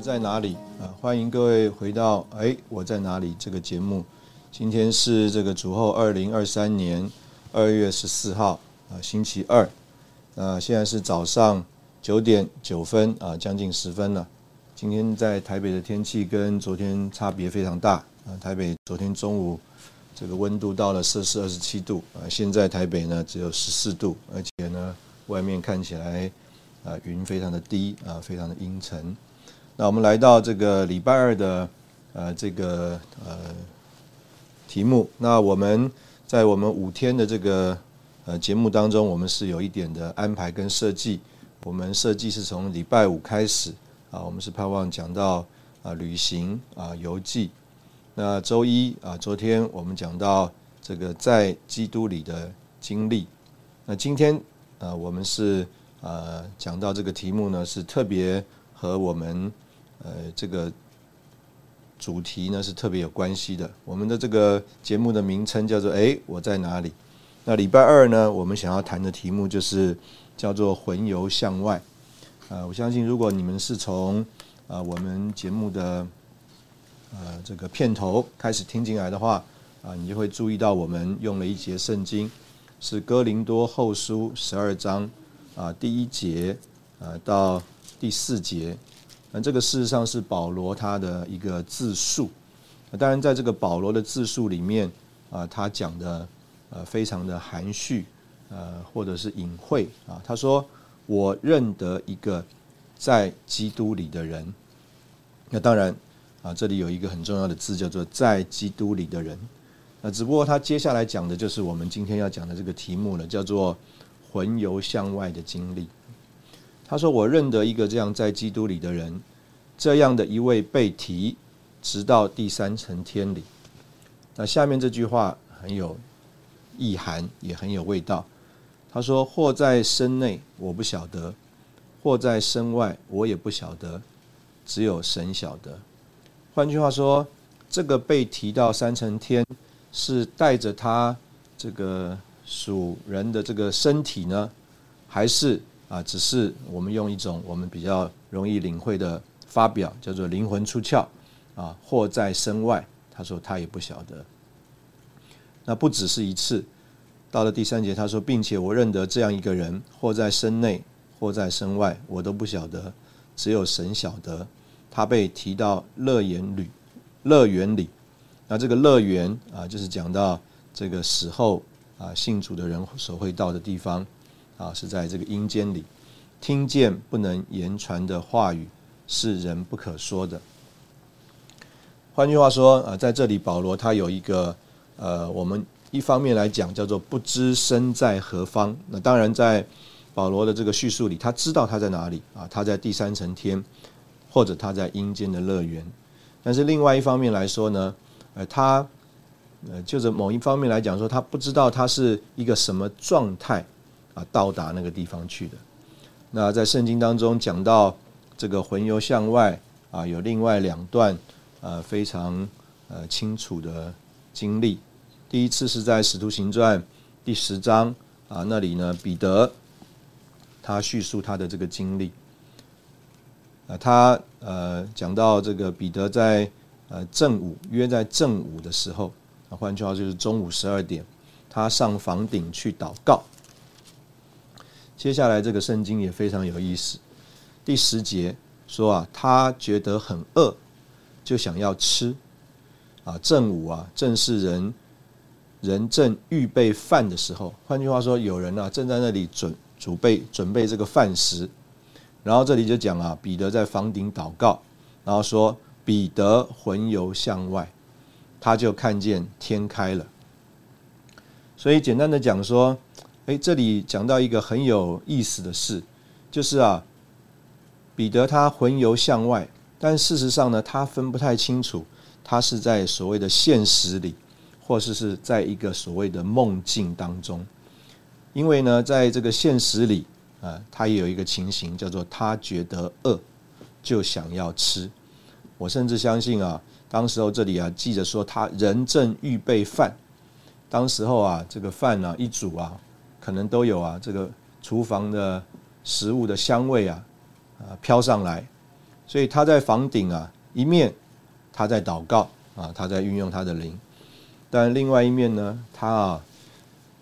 在哪里？啊，欢迎各位回到《哎，我在哪里》这个节目。今天是这个主后二零二三年二月十四号啊，星期二。啊现在是早上九点九分啊，将近十分了。今天在台北的天气跟昨天差别非常大啊。台北昨天中午这个温度到了摄氏二十七度啊，现在台北呢只有十四度，而且呢外面看起来啊云非常的低啊，非常的阴沉。那我们来到这个礼拜二的呃这个呃题目。那我们在我们五天的这个呃节目当中，我们是有一点的安排跟设计。我们设计是从礼拜五开始啊，我们是盼望讲到啊旅行啊游记。那周一啊，昨天我们讲到这个在基督里的经历。那今天啊，我们是呃讲到这个题目呢，是特别和我们。呃，这个主题呢是特别有关系的。我们的这个节目的名称叫做“哎，我在哪里？”那礼拜二呢，我们想要谈的题目就是叫做“魂游向外”。啊，我相信如果你们是从啊我们节目的呃这个片头开始听进来的话，啊，你就会注意到我们用了一节圣经，是哥林多后书十二章啊第一节啊到第四节。那这个事实上是保罗他的一个自述，当然在这个保罗的自述里面啊，他讲的呃非常的含蓄，呃或者是隐晦啊。他说：“我认得一个在基督里的人。”那当然啊，这里有一个很重要的字叫做“在基督里的人”。那只不过他接下来讲的就是我们今天要讲的这个题目了，叫做“魂游向外的经历”。他说：“我认得一个这样在基督里的人，这样的一位被提，直到第三层天里。”那下面这句话很有意涵，也很有味道。他说：“或在身内，我不晓得；或在身外，我也不晓得。只有神晓得。”换句话说，这个被提到三层天，是带着他这个属人的这个身体呢，还是？啊，只是我们用一种我们比较容易领会的发表，叫做灵魂出窍啊，或在身外。他说他也不晓得。那不只是一次，到了第三节，他说，并且我认得这样一个人，或在身内，或在身外，我都不晓得，只有神晓得。他被提到乐园里，乐园里。那这个乐园啊，就是讲到这个死后啊信主的人所会到的地方。啊，是在这个阴间里，听见不能言传的话语，是人不可说的。换句话说，啊，在这里保罗他有一个，呃，我们一方面来讲叫做不知身在何方。那当然，在保罗的这个叙述里，他知道他在哪里啊，他在第三层天，或者他在阴间的乐园。但是另外一方面来说呢，呃，他，呃，就是某一方面来讲说，他不知道他是一个什么状态。到达那个地方去的。那在圣经当中讲到这个魂游向外啊，有另外两段呃非常呃清楚的经历。第一次是在使徒行传第十章啊，那里呢彼得他叙述他的这个经历。啊，他呃讲到这个彼得在呃正午约在正午的时候，换句话就是中午十二点，他上房顶去祷告。接下来这个圣经也非常有意思，第十节说啊，他觉得很饿，就想要吃，啊正午啊正是人人正预备饭的时候。换句话说，有人啊正在那里准准备准备这个饭食。然后这里就讲啊，彼得在房顶祷告，然后说彼得魂游向外，他就看见天开了。所以简单的讲说，哎，这里讲到一个很有意思的事，就是啊，彼得他魂游向外，但事实上呢，他分不太清楚，他是在所谓的现实里，或是是在一个所谓的梦境当中，因为呢，在这个现实里。啊，他也有一个情形，叫做他觉得饿，就想要吃。我甚至相信啊，当时候这里啊记着说，他人正预备饭，当时候啊这个饭呢一煮啊，可能都有啊这个厨房的食物的香味啊啊飘上来，所以他在房顶啊一面他在祷告啊，他在运用他的灵，但另外一面呢，他啊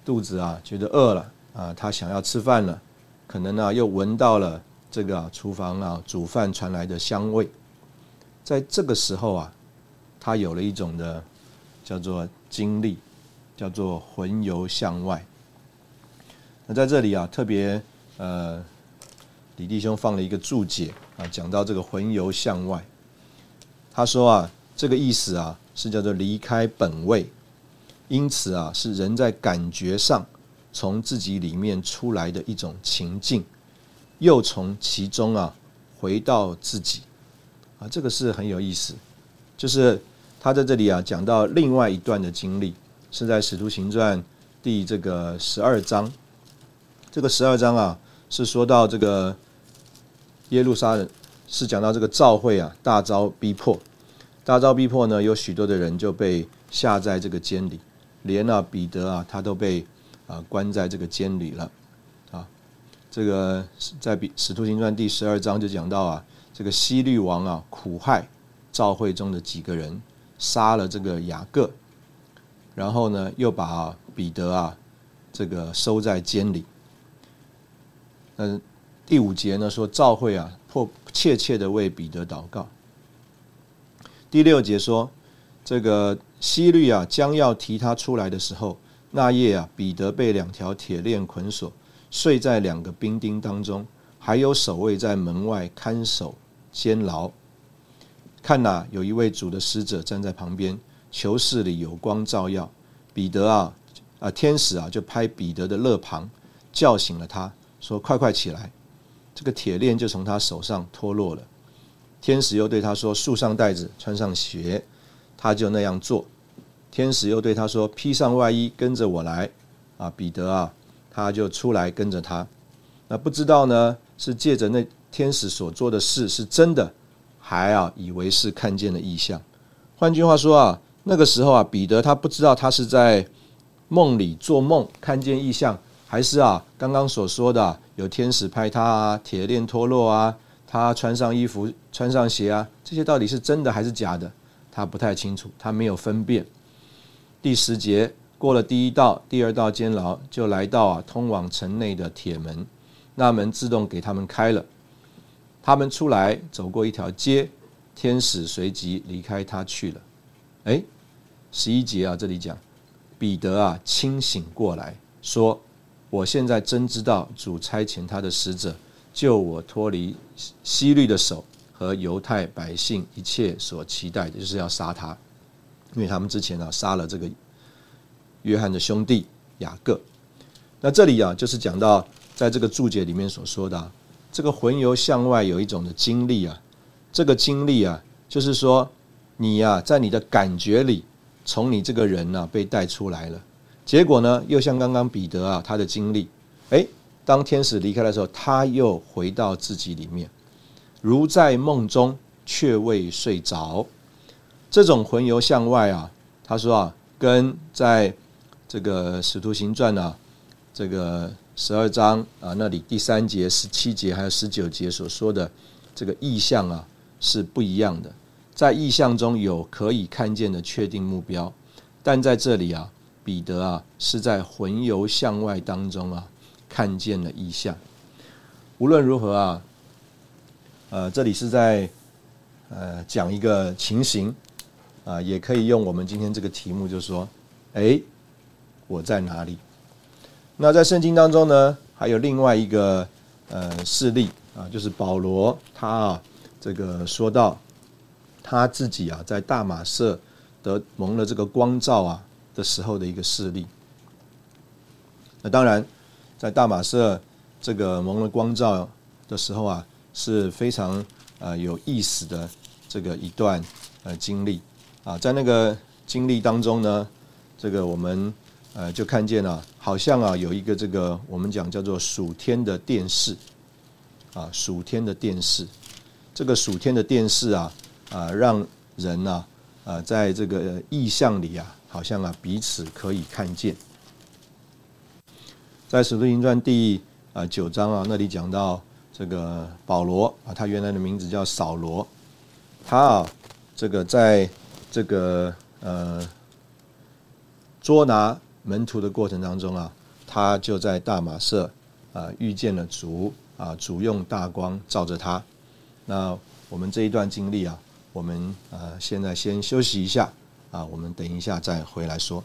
肚子啊觉得饿了啊，他想要吃饭了。可能呢，又闻到了这个厨房啊煮饭传来的香味，在这个时候啊，他有了一种的叫做经历，叫做魂游向外。那在这里啊，特别呃，李弟兄放了一个注解啊，讲到这个魂游向外，他说啊，这个意思啊是叫做离开本位，因此啊是人在感觉上。从自己里面出来的一种情境，又从其中啊回到自己啊，这个是很有意思。就是他在这里啊讲到另外一段的经历，是在《使徒行传》第这个十二章。这个十二章啊是说到这个耶路撒冷，是讲到这个教会啊大遭逼迫，大遭逼迫呢，有许多的人就被下在这个监里，连啊彼得啊他都被。啊，关在这个监里了，啊，这个在《比使徒行传》第十二章就讲到啊，这个西律王啊苦害教会中的几个人，杀了这个雅各，然后呢又把彼得啊这个收在监里。嗯，第五节呢说召会啊迫切切的为彼得祷告。第六节说这个西律啊将要提他出来的时候。那夜啊，彼得被两条铁链捆锁，睡在两个兵丁当中，还有守卫在门外看守监牢。看呐，有一位主的使者站在旁边，囚室里有光照耀。彼得啊，啊，天使啊，就拍彼得的肋旁，叫醒了他，说：“快快起来！”这个铁链就从他手上脱落了。天使又对他说：“束上带子，穿上鞋。”他就那样做。天使又对他说：“披上外衣，跟着我来。”啊，彼得啊，他就出来跟着他。那不知道呢，是借着那天使所做的事是真的，还啊以为是看见了异象。换句话说啊，那个时候啊，彼得他不知道他是在梦里做梦看见异象，还是啊刚刚所说的有天使拍他啊，铁链脱落啊，他穿上衣服穿上鞋啊，这些到底是真的还是假的？他不太清楚，他没有分辨。第十节过了第一道、第二道监牢，就来到啊通往城内的铁门，那门自动给他们开了。他们出来走过一条街，天使随即离开他去了。哎，十一节啊，这里讲彼得啊清醒过来，说：“我现在真知道主差遣他的使者救我脱离西律的手和犹太百姓一切所期待的，就是要杀他。”因为他们之前啊杀了这个约翰的兄弟雅各，那这里啊就是讲到在这个注解里面所说的这个魂游向外有一种的经历啊，这个经历啊就是说你呀在你的感觉里从你这个人呢被带出来了，结果呢又像刚刚彼得啊他的经历，哎，当天使离开的时候，他又回到自己里面，如在梦中却未睡着。这种魂游向外啊，他说啊，跟在这个使徒行传啊，这个十二章啊那里第三节、十七节还有十九节所说的这个意象啊是不一样的。在意象中有可以看见的确定目标，但在这里啊，彼得啊是在魂游向外当中啊看见了意象。无论如何啊，呃，这里是在呃讲一个情形。啊，也可以用我们今天这个题目，就是说，哎，我在哪里？那在圣经当中呢，还有另外一个呃事例啊，就是保罗他啊，这个说到他自己啊，在大马色得蒙了这个光照啊的时候的一个事例。那当然，在大马士这个蒙了光照的时候啊，是非常呃有意思的这个一段呃经历。啊，在那个经历当中呢，这个我们呃就看见了，好像啊有一个这个我们讲叫做属天的电视。啊，属天的电视，这个属天的电视啊啊，让人呢啊在这个意象里啊，好像啊彼此可以看见。在《使徒行传》第啊九章啊，那里讲到这个保罗啊，他原来的名字叫扫罗，他啊，这个在这个呃捉拿门徒的过程当中啊，他就在大马色啊遇见了主啊，主用大光照着他。那我们这一段经历啊，我们啊现在先休息一下啊，我们等一下再回来说。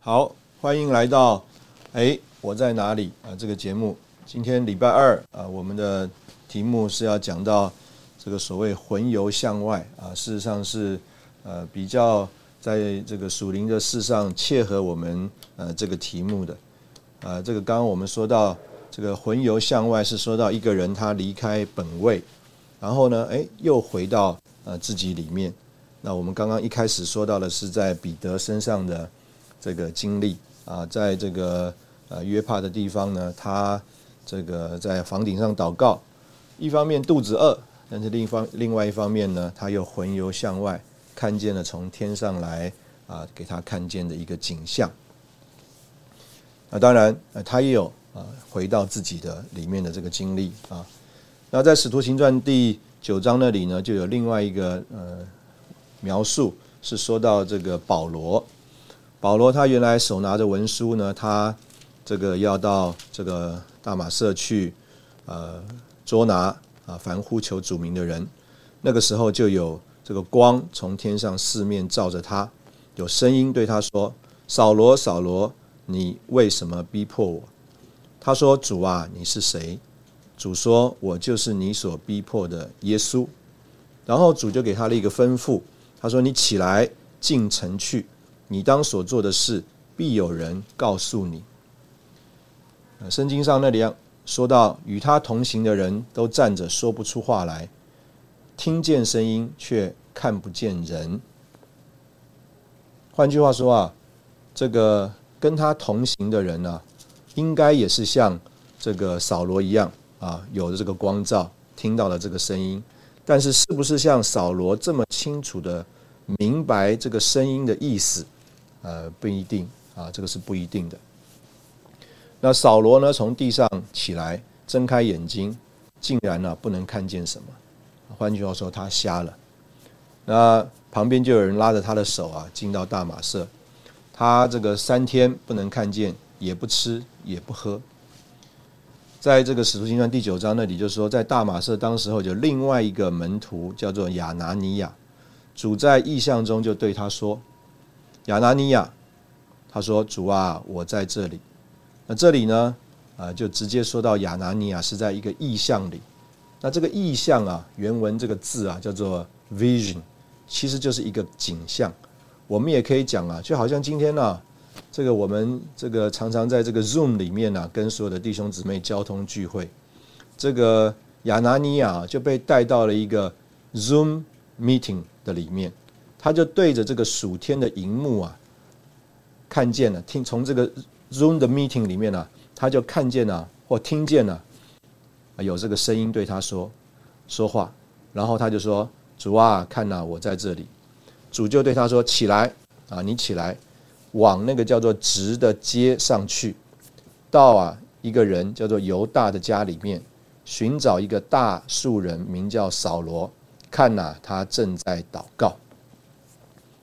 好，欢迎来到哎，我在哪里啊？这个节目今天礼拜二啊，我们的题目是要讲到这个所谓魂游向外啊，事实上是呃比较在这个属灵的事上切合我们呃这个题目的啊。这个刚刚我们说到这个魂游向外，是说到一个人他离开本位，然后呢，哎，又回到呃自己里面。那我们刚刚一开始说到的是在彼得身上的。这个经历啊，在这个呃约帕的地方呢，他这个在房顶上祷告，一方面肚子饿，但是另一方另外一方面呢，他又魂游向外，看见了从天上来啊给他看见的一个景象。那当然，呃，他也有啊回到自己的里面的这个经历啊。那在使徒行传第九章那里呢，就有另外一个呃描述，是说到这个保罗。保罗他原来手拿着文书呢，他这个要到这个大马社去，呃，捉拿啊凡呼求主名的人。那个时候就有这个光从天上四面照着他，有声音对他说：“扫罗，扫罗，你为什么逼迫我？”他说：“主啊，你是谁？”主说：“我就是你所逼迫的耶稣。”然后主就给他了一个吩咐，他说：“你起来进城去。”你当所做的事，必有人告诉你。圣经上那里说到，与他同行的人都站着说不出话来，听见声音却看不见人。换句话说啊，这个跟他同行的人呢，应该也是像这个扫罗一样啊，有着这个光照，听到了这个声音，但是是不是像扫罗这么清楚的明白这个声音的意思？呃，不一定啊，这个是不一定的。那扫罗呢，从地上起来，睁开眼睛，竟然呢不能看见什么。换句话说，他瞎了。那旁边就有人拉着他的手啊，进到大马色。他这个三天不能看见，也不吃，也不喝。在这个使徒行传第九章那里，就说在大马色当时候，有另外一个门徒叫做亚拿尼亚，主在异象中就对他说。亚拿尼亚，他说：“主啊，我在这里。”那这里呢？啊，就直接说到亚拿尼亚是在一个意象里。那这个意象啊，原文这个字啊，叫做 vision，其实就是一个景象。我们也可以讲啊，就好像今天呢，这个我们这个常常在这个 Zoom 里面呢，跟所有的弟兄姊妹交通聚会，这个亚拿尼亚就被带到了一个 Zoom meeting 的里面。他就对着这个暑天的荧幕啊，看见了，听从这个 Zoom 的 meeting 里面呢，他就看见了或听见了，有这个声音对他说说话，然后他就说：“主啊，看呐，我在这里。”主就对他说：“起来啊，你起来，往那个叫做直的街上去，到啊一个人叫做犹大的家里面，寻找一个大树人，名叫扫罗，看呐，他正在祷告。”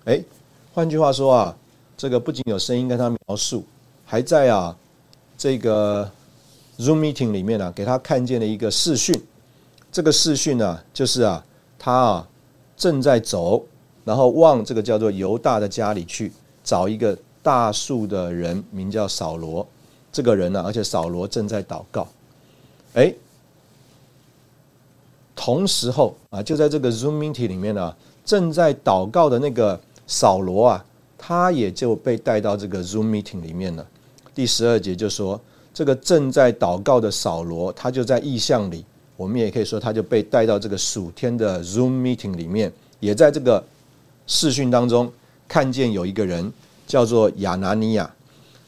哎，换句话说啊，这个不仅有声音跟他描述，还在啊这个 Zoom meeting 里面呢，给他看见了一个视讯。这个视讯呢，就是啊他啊正在走，然后往这个叫做犹大的家里去找一个大树的人，名叫扫罗。这个人呢，而且扫罗正在祷告。哎，同时候啊，就在这个 Zoom meeting 里面呢，正在祷告的那个扫罗啊。他也就被带到这个 Zoom meeting 里面了。第十二节就说，这个正在祷告的扫罗，他就在意象里。我们也可以说，他就被带到这个暑天的 Zoom meeting 里面，也在这个视讯当中看见有一个人叫做亚拿尼亚，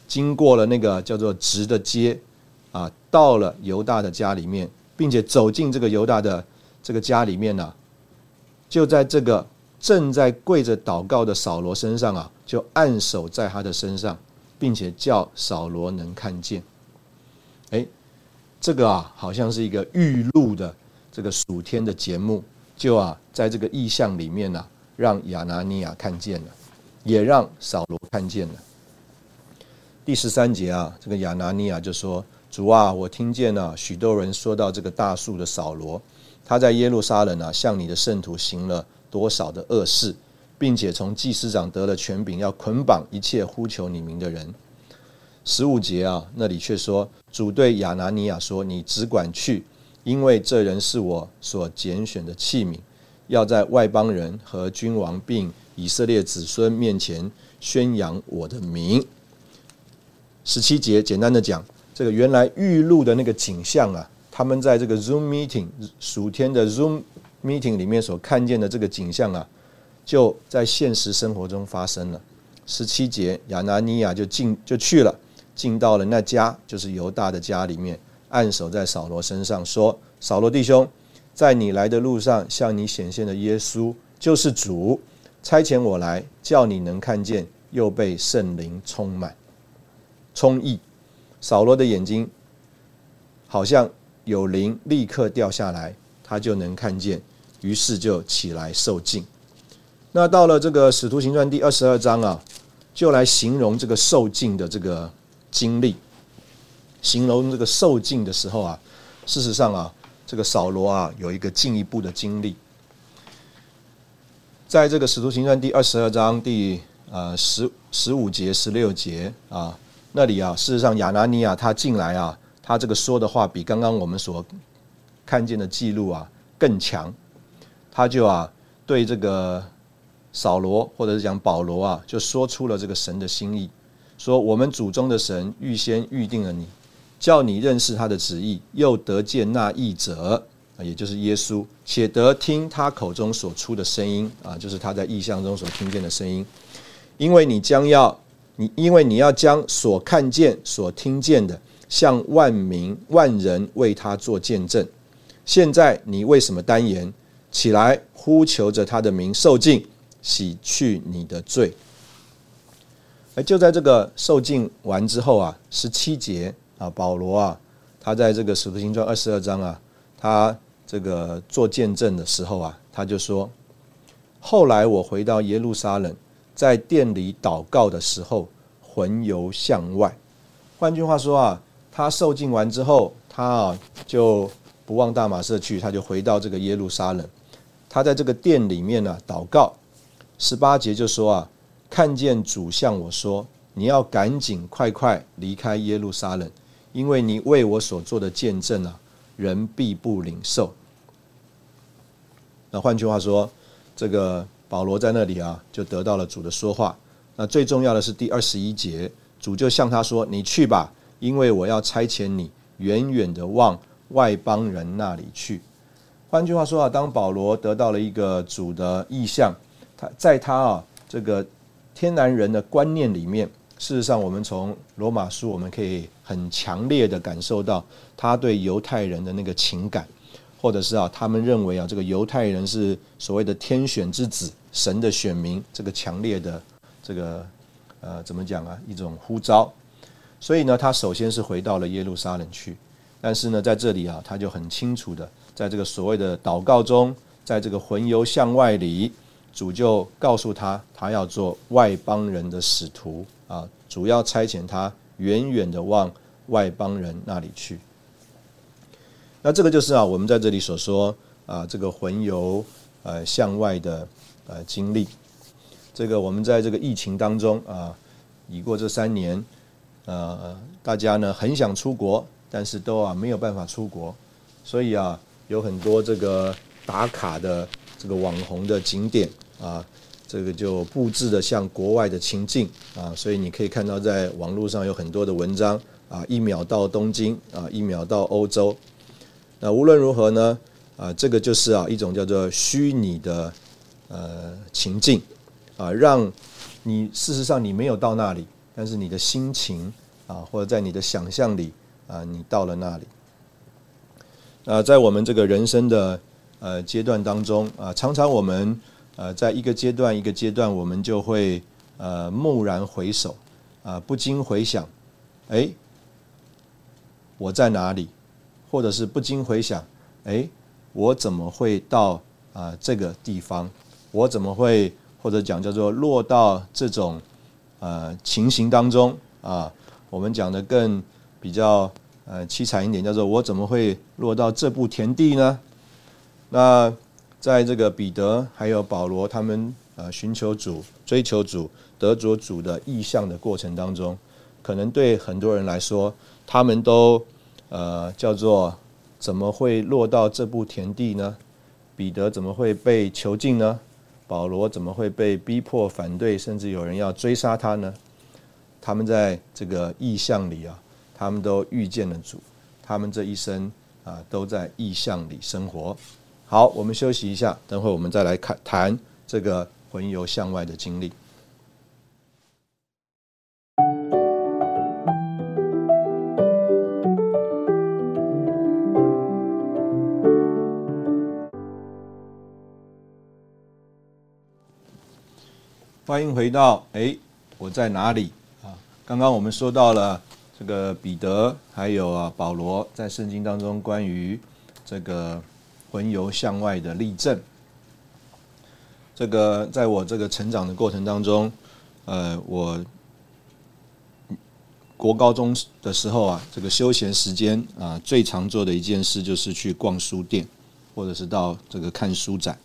经过了那个叫做直的街啊，到了犹大的家里面，并且走进这个犹大的这个家里面呢，就在这个。正在跪着祷告的扫罗身上啊，就按手在他的身上，并且叫扫罗能看见。这个啊，好像是一个预录的这个暑天的节目，就啊，在这个意象里面呢，让亚拿尼亚看见了，也让扫罗看见了。第十三节啊，这个亚拿尼亚就说：“主啊，我听见了许多人说到这个大树的扫罗，他在耶路撒冷啊，向你的圣徒行了。”多少的恶事，并且从祭司长得了权柄，要捆绑一切呼求你名的人。十五节啊，那里却说主对亚拿尼亚说：“你只管去，因为这人是我所拣选的器皿，要在外邦人和君王并以色列子孙面前宣扬我的名。”十七节简单的讲，这个原来预录的那个景象啊，他们在这个 Zoom meeting 属天的 Zoom。meeting 里面所看见的这个景象啊，就在现实生活中发生了。十七节，亚拿尼亚就进就去了，进到了那家，就是犹大的家里面，按手在扫罗身上，说：“扫罗弟兄，在你来的路上，向你显现的耶稣就是主，差遣我来，叫你能看见，又被圣灵充满，充溢。扫罗的眼睛好像有灵，立刻掉下来，他就能看见。”于是就起来受尽。那到了这个《使徒行传》第二十二章啊，就来形容这个受尽的这个经历。形容这个受尽的时候啊，事实上啊，这个扫罗啊有一个进一步的经历。在这个《使徒行传》第二十二章第呃十十五节、十六节啊，那里啊，事实上亚拿尼亚他进来啊，他这个说的话比刚刚我们所看见的记录啊更强。他就啊，对这个扫罗或者是讲保罗啊，就说出了这个神的心意，说我们祖宗的神预先预定了你，叫你认识他的旨意，又得见那义者，也就是耶稣，且得听他口中所出的声音啊，就是他在异象中所听见的声音。因为你将要你，因为你要将所看见、所听见的，向万民万人为他做见证。现在你为什么单言？起来，呼求着他的名，受尽，洗去你的罪。而就在这个受尽完之后啊，十七节啊，保罗啊，他在这个使徒行传二十二章啊，他这个做见证的时候啊，他就说：后来我回到耶路撒冷，在店里祷告的时候，魂游向外。换句话说啊，他受尽完之后，他啊就不往大马色去，他就回到这个耶路撒冷。他在这个殿里面呢祷告，十八节就说啊，看见主向我说，你要赶紧快快离开耶路撒冷，因为你为我所做的见证啊，人必不领受。那换句话说，这个保罗在那里啊，就得到了主的说话。那最重要的是第二十一节，主就向他说：“你去吧，因为我要差遣你远远的往外邦人那里去。”换句话说啊，当保罗得到了一个主的意向，他在他啊这个天然人的观念里面，事实上，我们从罗马书我们可以很强烈的感受到他对犹太人的那个情感，或者是啊，他们认为啊，这个犹太人是所谓的天选之子，神的选民，这个强烈的这个呃怎么讲啊，一种呼召。所以呢，他首先是回到了耶路撒冷去，但是呢，在这里啊，他就很清楚的。在这个所谓的祷告中，在这个魂游向外里，主就告诉他，他要做外邦人的使徒啊，主要差遣他远远的往外邦人那里去。那这个就是啊，我们在这里所说啊，这个魂游呃向外的呃经历。这个我们在这个疫情当中啊，已过这三年，呃，大家呢很想出国，但是都啊没有办法出国，所以啊，有很多这个打卡的这个网红的景点啊，这个就布置的像国外的情境啊，所以你可以看到在网络上有很多的文章啊，一秒到东京啊，一秒到欧洲。那无论如何呢，啊，这个就是啊一种叫做虚拟的呃情境。啊，让你事实上你没有到那里，但是你的心情啊，或者在你的想象里啊，你到了那里。啊，在我们这个人生的呃阶段当中啊，常常我们呃在一个阶段一个阶段，我们就会呃蓦然回首啊，不禁回想，哎，我在哪里？或者是不禁回想，哎，我怎么会到啊这个地方？我怎么会？或者讲叫做落到这种呃情形当中啊，我们讲的更比较呃凄惨一点，叫做我怎么会落到这步田地呢？那在这个彼得还有保罗他们呃寻求主、追求主、得着主的意向的过程当中，可能对很多人来说，他们都呃叫做怎么会落到这步田地呢？彼得怎么会被囚禁呢？保罗怎么会被逼迫反对，甚至有人要追杀他呢？他们在这个意象里啊，他们都遇见了主，他们这一生啊都在意象里生活。好，我们休息一下，等会我们再来看谈这个魂游向外的经历。欢迎回到哎，我在哪里啊？刚刚我们说到了这个彼得还有啊保罗在圣经当中关于这个魂游向外的例证。这个在我这个成长的过程当中，呃，我国高中的时候啊，这个休闲时间啊，最常做的一件事就是去逛书店，或者是到这个看书展。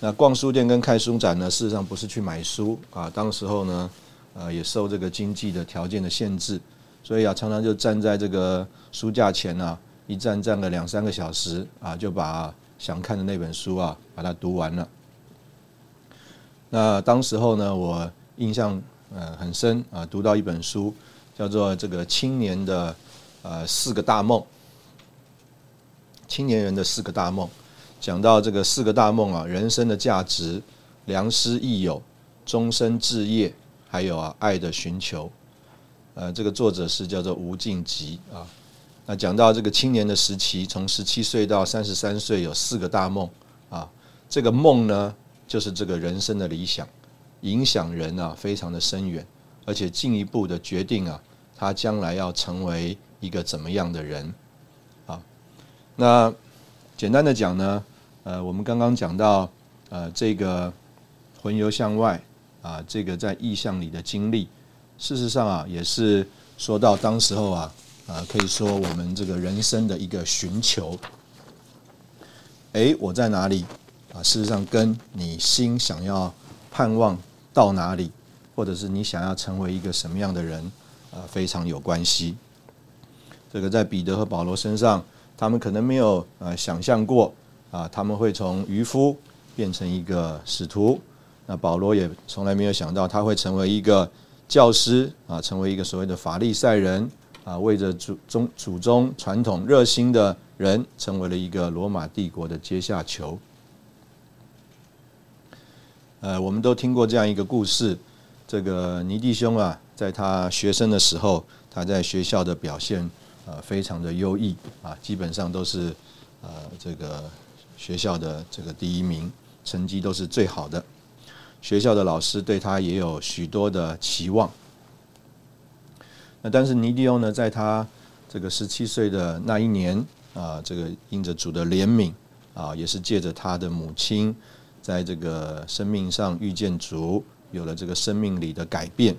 那逛书店跟看书展呢，事实上不是去买书啊。当时候呢，呃，也受这个经济的条件的限制，所以啊，常常就站在这个书架前啊，一站站了两三个小时啊，就把想看的那本书啊，把它读完了。那当时候呢，我印象呃很深啊，读到一本书，叫做《这个青年的呃四个大梦》，青年人的四个大梦。讲到这个四个大梦啊，人生的价值、良师益友、终身志业，还有啊爱的寻求。呃，这个作者是叫做吴敬吉啊。那讲到这个青年的时期，从十七岁到三十三岁，有四个大梦啊。这个梦呢，就是这个人生的理想，影响人啊，非常的深远，而且进一步的决定啊，他将来要成为一个怎么样的人啊。那简单的讲呢。呃，我们刚刚讲到，呃，这个魂游向外啊，这个在意象里的经历，事实上啊，也是说到当时候啊，啊，可以说我们这个人生的一个寻求。哎，我在哪里啊？事实上，跟你心想要盼望到哪里，或者是你想要成为一个什么样的人啊，非常有关系。这个在彼得和保罗身上，他们可能没有呃想象过。啊，他们会从渔夫变成一个使徒。那保罗也从来没有想到他会成为一个教师啊，成为一个所谓的法利赛人啊，为着祖宗祖宗传统热心的人，成为了一个罗马帝国的阶下囚。呃，我们都听过这样一个故事，这个尼弟兄啊，在他学生的时候，他在学校的表现呃非常的优异啊，基本上都是呃这个。学校的这个第一名，成绩都是最好的。学校的老师对他也有许多的期望。那但是尼迪欧呢，在他这个十七岁的那一年啊，这个因着主的怜悯啊，也是借着他的母亲在这个生命上遇见主，有了这个生命里的改变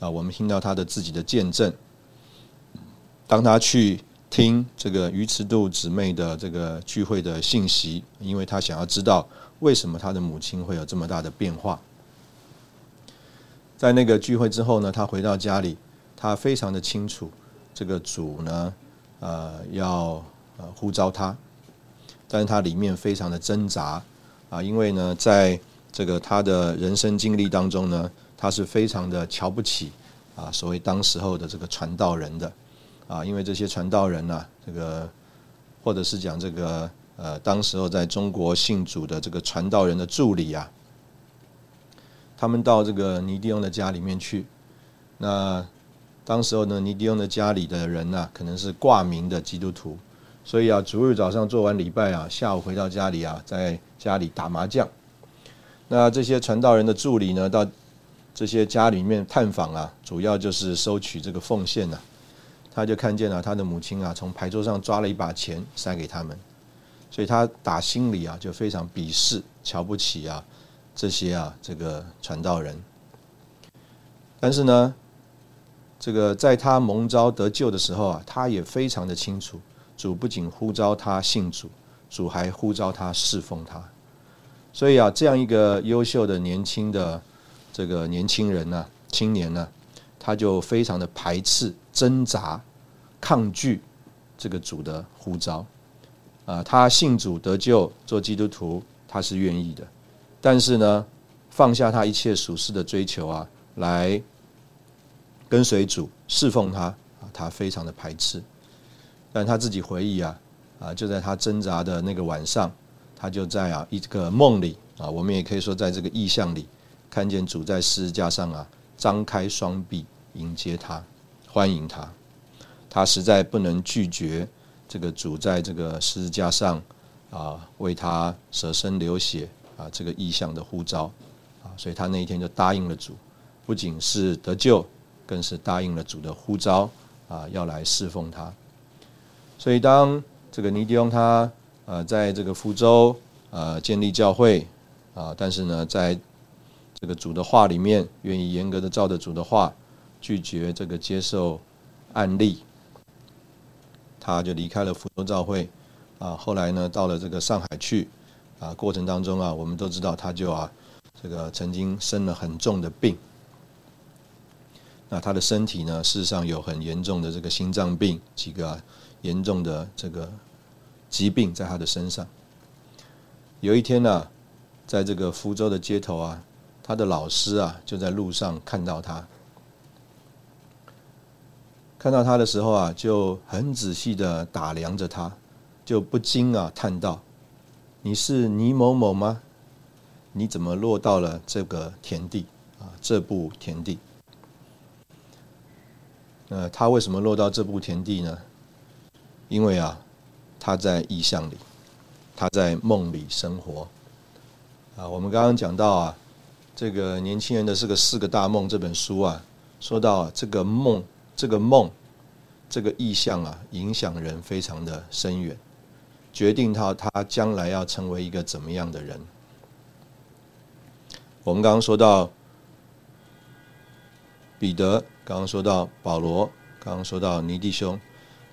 啊。我们听到他的自己的见证。当他去听这个鱼池度姊妹的这个聚会的信息，因为他想要知道为什么他的母亲会有这么大的变化。在那个聚会之后呢，他回到家里，他非常的清楚，这个主呢，呃，要呃呼召他，但是他里面非常的挣扎啊，因为呢，在这个他的人生经历当中呢，他是非常的瞧不起啊，所谓当时候的这个传道人的啊，因为这些传道人呢，这个或者是讲这个呃，当时候在中国信主的这个传道人的助理啊。他们到这个尼迪翁的家里面去，那当时候呢，尼迪翁的家里的人呢，可能是挂名的基督徒，所以啊，逐日早上做完礼拜啊，下午回到家里啊，在家里打麻将。那这些传道人的助理呢，到这些家里面探访啊，主要就是收取这个奉献呐。他就看见了他的母亲啊，从牌桌上抓了一把钱塞给他们，所以他打心里啊，就非常鄙视、瞧不起啊。这些啊，这个传道人，但是呢，这个在他蒙召得救的时候啊，他也非常的清楚，主不仅呼召他信主，主还呼召他侍奉他。所以啊，这样一个优秀的年轻的这个年轻人呢，青年呢，他就非常的排斥、挣扎、抗拒这个主的呼召。啊，他信主得救做基督徒，他是愿意的。但是呢，放下他一切属世的追求啊，来跟随主侍奉他啊，他非常的排斥。但他自己回忆啊，啊，就在他挣扎的那个晚上，他就在啊一个梦里啊，我们也可以说在这个意象里，看见主在十字架上啊，张开双臂迎接他，欢迎他。他实在不能拒绝这个主在这个十字架上啊，为他舍身流血。啊，这个意象的呼召，啊，所以他那一天就答应了主，不仅是得救，更是答应了主的呼召，啊，要来侍奉他。所以当这个尼迪翁他呃在这个福州呃建立教会啊，但是呢，在这个主的话里面，愿意严格的照着主的话，拒绝这个接受案例，他就离开了福州教会，啊，后来呢，到了这个上海去。啊，过程当中啊，我们都知道他就啊，这个曾经生了很重的病。那他的身体呢，事实上有很严重的这个心脏病，几个严重的这个疾病在他的身上。有一天呢，在这个福州的街头啊，他的老师啊就在路上看到他，看到他的时候啊，就很仔细的打量着他，就不禁啊叹道。你是倪某某吗？你怎么落到了这个田地啊？这步田地。呃，他为什么落到这步田地呢？因为啊，他在意象里，他在梦里生活。啊，我们刚刚讲到啊，这个年轻人的这个四个大梦这本书啊，说到这个梦，这个梦，这个意象啊，影响人非常的深远。决定他他将来要成为一个怎么样的人？我们刚刚说到彼得，刚刚说到保罗，刚刚说到尼弟兄，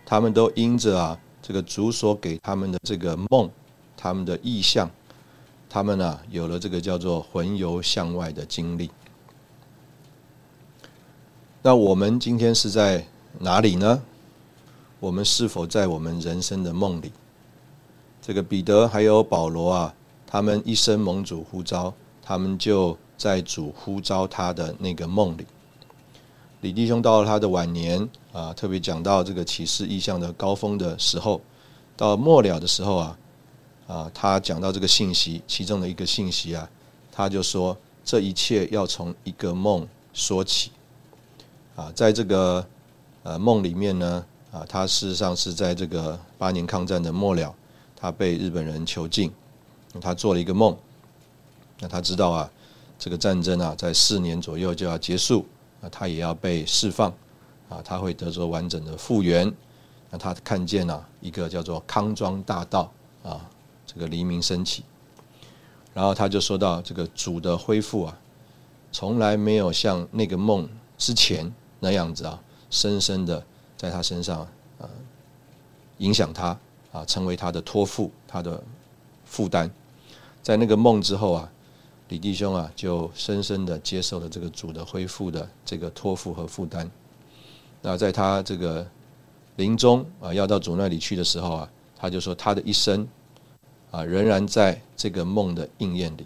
他们都因着啊这个主所给他们的这个梦，他们的意象，他们呢有了这个叫做魂游向外的经历。那我们今天是在哪里呢？我们是否在我们人生的梦里？这个彼得还有保罗啊，他们一生蒙主呼召，他们就在主呼召他的那个梦里。李弟兄到了他的晚年啊，特别讲到这个启示意象的高峰的时候，到末了的时候啊，啊，他讲到这个信息，其中的一个信息啊，他就说这一切要从一个梦说起。啊，在这个呃梦里面呢，啊，他事实上是在这个八年抗战的末了。他被日本人囚禁，他做了一个梦，那他知道啊，这个战争啊，在四年左右就要结束，那他也要被释放，啊，他会得着完整的复原。那他看见了一个叫做康庄大道啊，这个黎明升起，然后他就说到这个主的恢复啊，从来没有像那个梦之前那样子啊，深深的在他身上啊影响他啊，成为他的托付，他的负担。在那个梦之后啊，李弟兄啊就深深的接受了这个主的恢复的这个托付和负担。那在他这个临终啊要到主那里去的时候啊，他就说他的一生。啊，仍然在这个梦的应验里，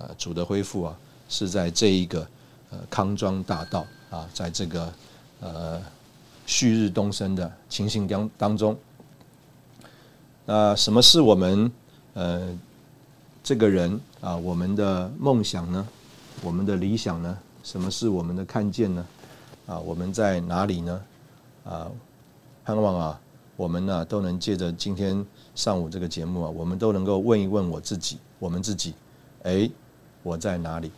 啊，主的恢复啊，是在这一个呃康庄大道啊，在这个呃旭日东升的情形当当中。那什么是我们呃这个人啊，我们的梦想呢？我们的理想呢？什么是我们的看见呢？啊，我们在哪里呢？啊，盼望啊，我们呢都能借着今天。上午这个节目啊，我们都能够问一问我自己，我们自己，哎，我在哪里？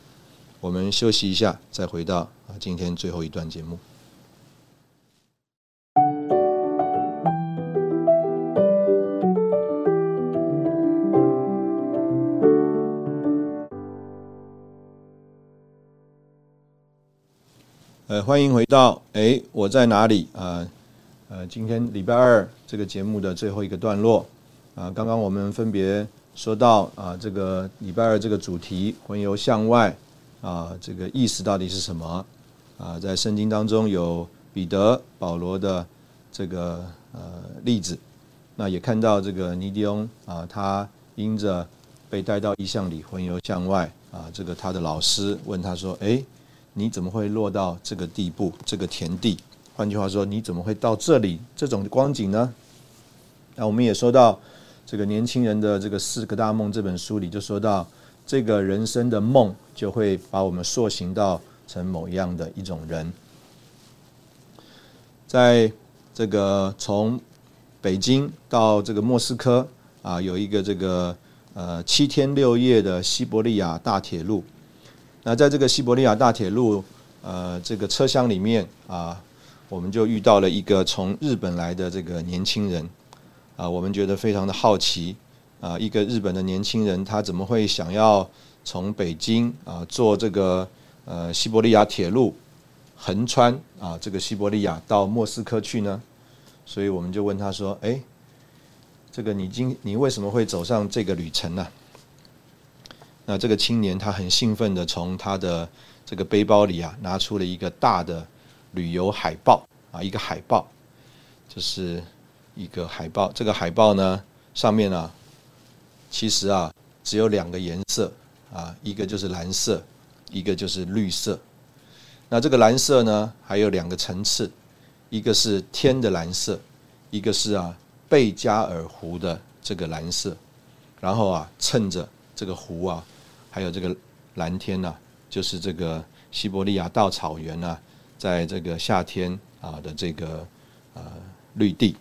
我们休息一下，再回到啊今天最后一段节目。欢迎回到哎，我在哪里啊？呃，今天礼拜二这个节目的最后一个段落。啊，刚刚我们分别说到啊，这个礼拜二这个主题“魂游向外”，啊，这个意思到底是什么？啊，在圣经当中有彼得、保罗的这个呃例子，那也看到这个尼迪翁啊，他因着被带到异象里魂游向外啊，这个他的老师问他说：“哎，你怎么会落到这个地步，这个田地？换句话说，你怎么会到这里这种光景呢？”那我们也说到。这个年轻人的这个四个大梦这本书里就说到，这个人生的梦就会把我们塑形到成某样的一种人。在这个从北京到这个莫斯科啊，有一个这个呃七天六夜的西伯利亚大铁路。那在这个西伯利亚大铁路呃这个车厢里面啊，我们就遇到了一个从日本来的这个年轻人。啊，我们觉得非常的好奇啊，一个日本的年轻人，他怎么会想要从北京啊坐这个呃西伯利亚铁路横穿啊这个西伯利亚到莫斯科去呢？所以我们就问他说：“哎，这个你今你为什么会走上这个旅程呢？”那这个青年他很兴奋的从他的这个背包里啊拿出了一个大的旅游海报啊，一个海报就是。一个海报，这个海报呢，上面呢，其实啊，只有两个颜色啊，一个就是蓝色，一个就是绿色。那这个蓝色呢，还有两个层次，一个是天的蓝色，一个是啊贝加尔湖的这个蓝色。然后啊，趁着这个湖啊，还有这个蓝天呐，就是这个西伯利亚大草原呐，在这个夏天啊的这个呃绿地。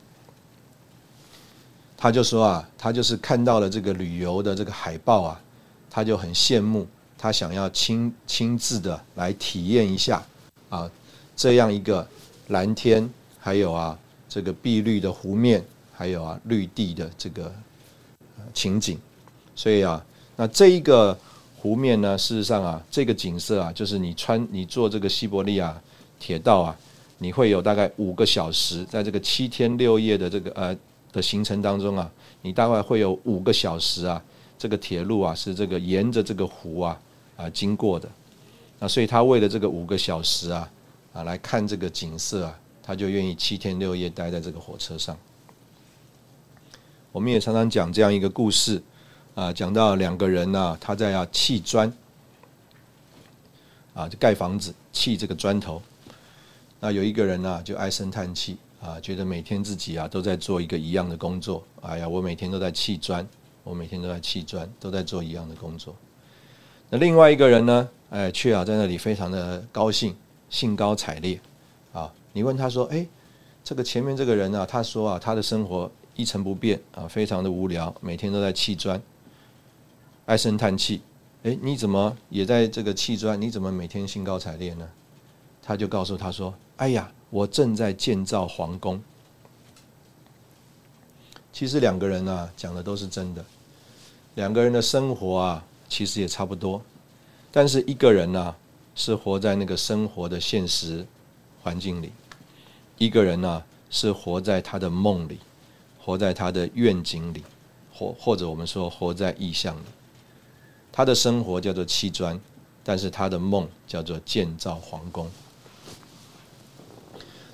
他就说啊，他就是看到了这个旅游的这个海报啊，他就很羡慕，他想要亲亲自的来体验一下啊，这样一个蓝天，还有啊这个碧绿的湖面，还有啊绿地的这个情景。所以啊，那这一个湖面呢，事实上啊，这个景色啊，就是你穿你坐这个西伯利亚铁道啊，你会有大概五个小时，在这个七天六夜的这个呃。的行程当中啊，你大概会有五个小时啊，这个铁路啊是这个沿着这个湖啊啊经过的，那所以他为了这个五个小时啊啊来看这个景色啊，他就愿意七天六夜待在这个火车上。我们也常常讲这样一个故事啊，讲到两个人呢，他在要砌砖啊，就盖房子砌这个砖头，那有一个人呢就唉声叹气。啊，觉得每天自己啊都在做一个一样的工作。哎呀，我每天都在砌砖，我每天都在砌砖，都在做一样的工作。那另外一个人呢，哎，却啊在那里非常的高兴，兴高采烈。啊，你问他说，哎，这个前面这个人呢，他说啊，他的生活一成不变啊，非常的无聊，每天都在砌砖，唉声叹气。哎，你怎么也在这个砌砖？你怎么每天兴高采烈呢？他就告诉他说，哎呀。我正在建造皇宫。其实两个人啊讲的都是真的，两个人的生活啊其实也差不多。但是一个人呢，是活在那个生活的现实环境里；一个人呢，是活在他的梦里，活在他的愿景里，或或者我们说活在意象里。他的生活叫做砌砖，但是他的梦叫做建造皇宫。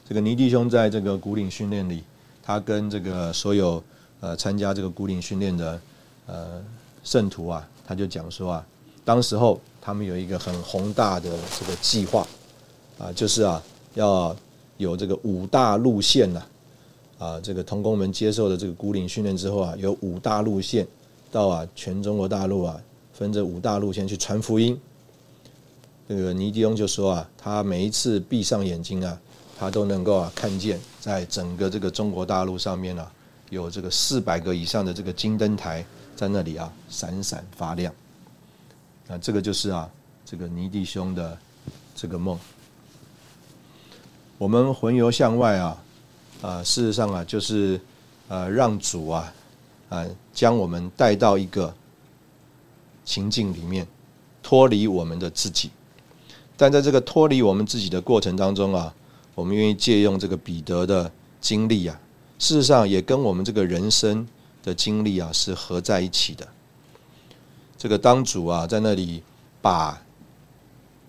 这个尼弟兄在这个古岭训练里，他跟这个所有呃参加这个古岭训练的呃圣徒啊，他就讲说啊，当时候他们有一个很宏大的这个计划啊，就是啊要有这个五大路线呐啊，这个童工们接受了这个古岭训练之后啊，有五大路线到啊全中国大陆啊。分着五大路线去传福音。这个尼迪翁就说啊，他每一次闭上眼睛啊，他都能够啊看见，在整个这个中国大陆上面啊，有这个四百个以上的这个金灯台在那里啊闪闪发亮。啊，这个就是啊这个尼弟兄的这个梦。我们魂游向外啊，啊，事实上啊，就是呃让主啊啊将我们带到一个。情境里面脱离我们的自己，但在这个脱离我们自己的过程当中啊，我们愿意借用这个彼得的经历啊，事实上也跟我们这个人生的经历啊是合在一起的。这个当主啊在那里把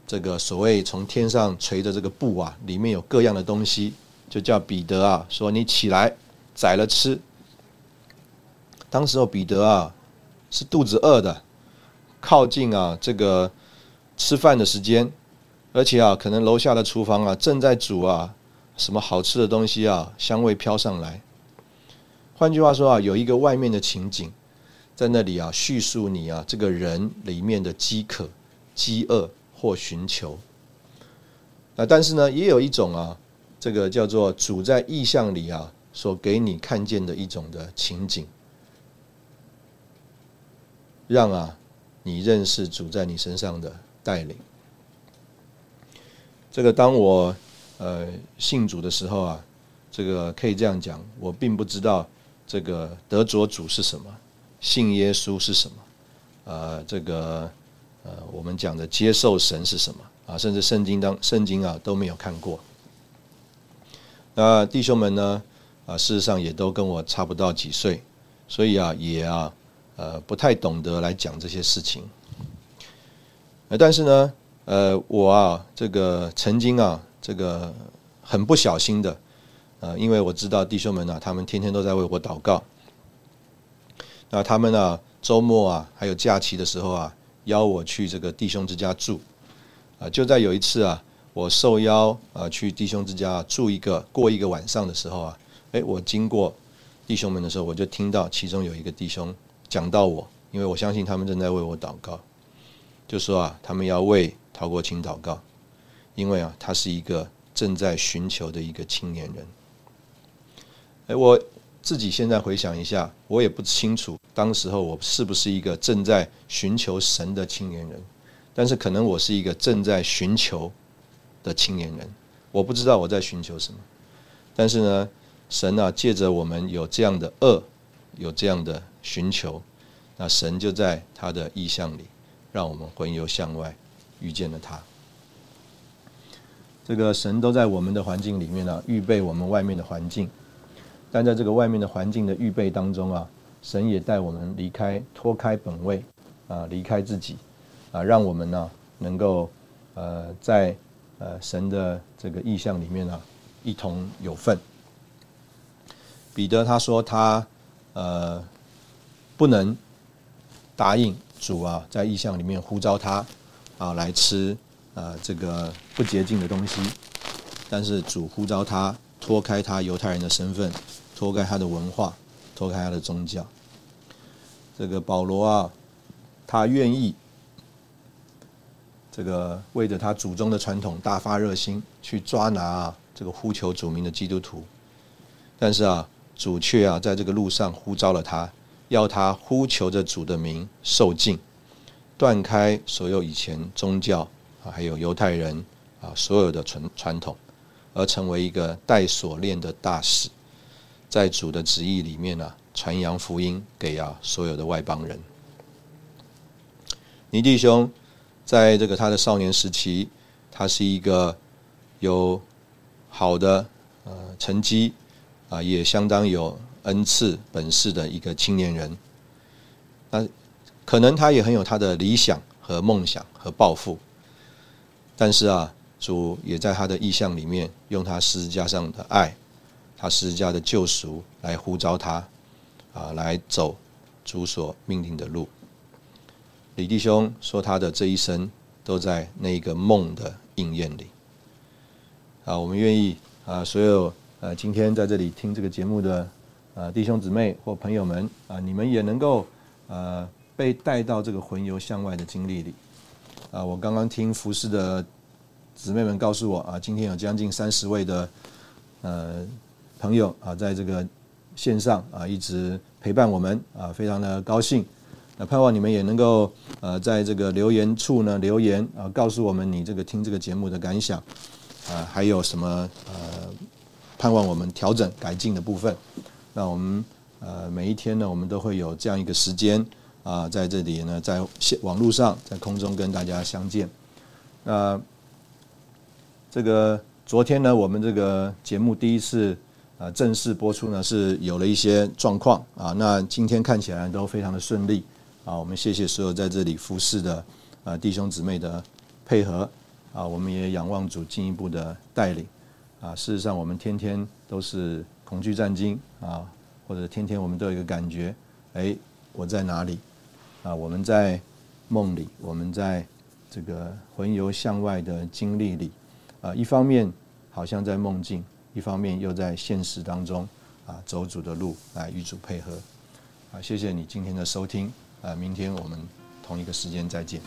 这个所谓从天上垂的这个布啊，里面有各样的东西，就叫彼得啊说：“你起来宰了吃。”当时候彼得啊是肚子饿的。靠近啊，这个吃饭的时间，而且啊，可能楼下的厨房啊正在煮啊什么好吃的东西啊，香味飘上来。换句话说啊，有一个外面的情景在那里啊，叙述你啊这个人里面的饥渴、饥饿或寻求。啊，但是呢，也有一种啊，这个叫做主在意象里啊所给你看见的一种的情景，让啊。你认识主在你身上的带领。这个当我呃信主的时候啊，这个可以这样讲，我并不知道这个得着主是什么，信耶稣是什么，呃，这个呃我们讲的接受神是什么啊，甚至圣经当圣经啊都没有看过。那弟兄们呢啊，事实上也都跟我差不到几岁，所以啊也啊。呃，不太懂得来讲这些事情。呃，但是呢，呃，我啊，这个曾经啊，这个很不小心的，呃，因为我知道弟兄们啊，他们天天都在为我祷告。那他们呢，周末啊，还有假期的时候啊，邀我去这个弟兄之家住。啊，就在有一次啊，我受邀啊去弟兄之家住一个过一个晚上的时候啊，哎，我经过弟兄们的时候，我就听到其中有一个弟兄。讲到我，因为我相信他们正在为我祷告，就说啊，他们要为陶国清祷告，因为啊，他是一个正在寻求的一个青年人。哎，我自己现在回想一下，我也不清楚当时候我是不是一个正在寻求神的青年人，但是可能我是一个正在寻求的青年人。我不知道我在寻求什么，但是呢，神啊，借着我们有这样的恶，有这样的。寻求，那神就在他的意象里，让我们魂游向外，遇见了他。这个神都在我们的环境里面呢，预备我们外面的环境。但在这个外面的环境的预备当中啊，神也带我们离开、脱开本位啊，离开自己啊，让我们呢能够呃在呃神的这个意象里面呢一同有份。彼得他说他呃。不能答应主啊，在意象里面呼召他啊来吃啊这个不洁净的东西，但是主呼召他脱开他犹太人的身份，脱开他的文化，脱开他的宗教。这个保罗啊，他愿意这个为着他祖宗的传统大发热心，去抓拿啊这个呼求主名的基督徒，但是啊，主却啊在这个路上呼召了他。要他呼求着主的名受尽，断开所有以前宗教啊，还有犹太人啊所有的传传统，而成为一个带锁链的大使，在主的旨意里面呢，传扬福音给啊所有的外邦人。倪弟兄在这个他的少年时期，他是一个有好的呃成绩啊，也相当有恩赐本事的一个青年人。那可能他也很有他的理想和梦想和抱负，但是啊，主也在他的意象里面，用他十字架上的爱，他十字架的救赎来呼召他啊，来走主所命令的路。李弟兄说，他的这一生都在那个梦的应验里。啊，我们愿意啊，所有呃，今天在这里听这个节目的呃弟兄姊妹或朋友们啊，你们也能够呃被带到这个魂游向外的经历里。啊，我刚刚听服侍的姊妹们告诉我啊，今天有将近三十位的呃朋友啊，在这个线上啊一直陪伴我们啊，非常的高兴。那盼望你们也能够呃，在这个留言处呢留言啊，告诉我们你这个听这个节目的感想啊，还有什么呃，盼望我们调整改进的部分。那我们呃每一天呢，我们都会有这样一个时间啊，在这里呢，在线网络上，在空中跟大家相见。那这个昨天呢，我们这个节目第一次啊正式播出呢，是有了一些状况啊。那今天看起来都非常的顺利。啊，我们谢谢所有在这里服侍的啊弟兄姊妹的配合啊，我们也仰望主进一步的带领啊。事实上，我们天天都是恐惧战惊啊，或者天天我们都有一个感觉，哎，我在哪里？啊，我们在梦里，我们在这个魂游向外的经历里，啊，一方面好像在梦境，一方面又在现实当中啊，走主的路来与主配合。啊，谢谢你今天的收听，啊，明天我们同一个时间再见。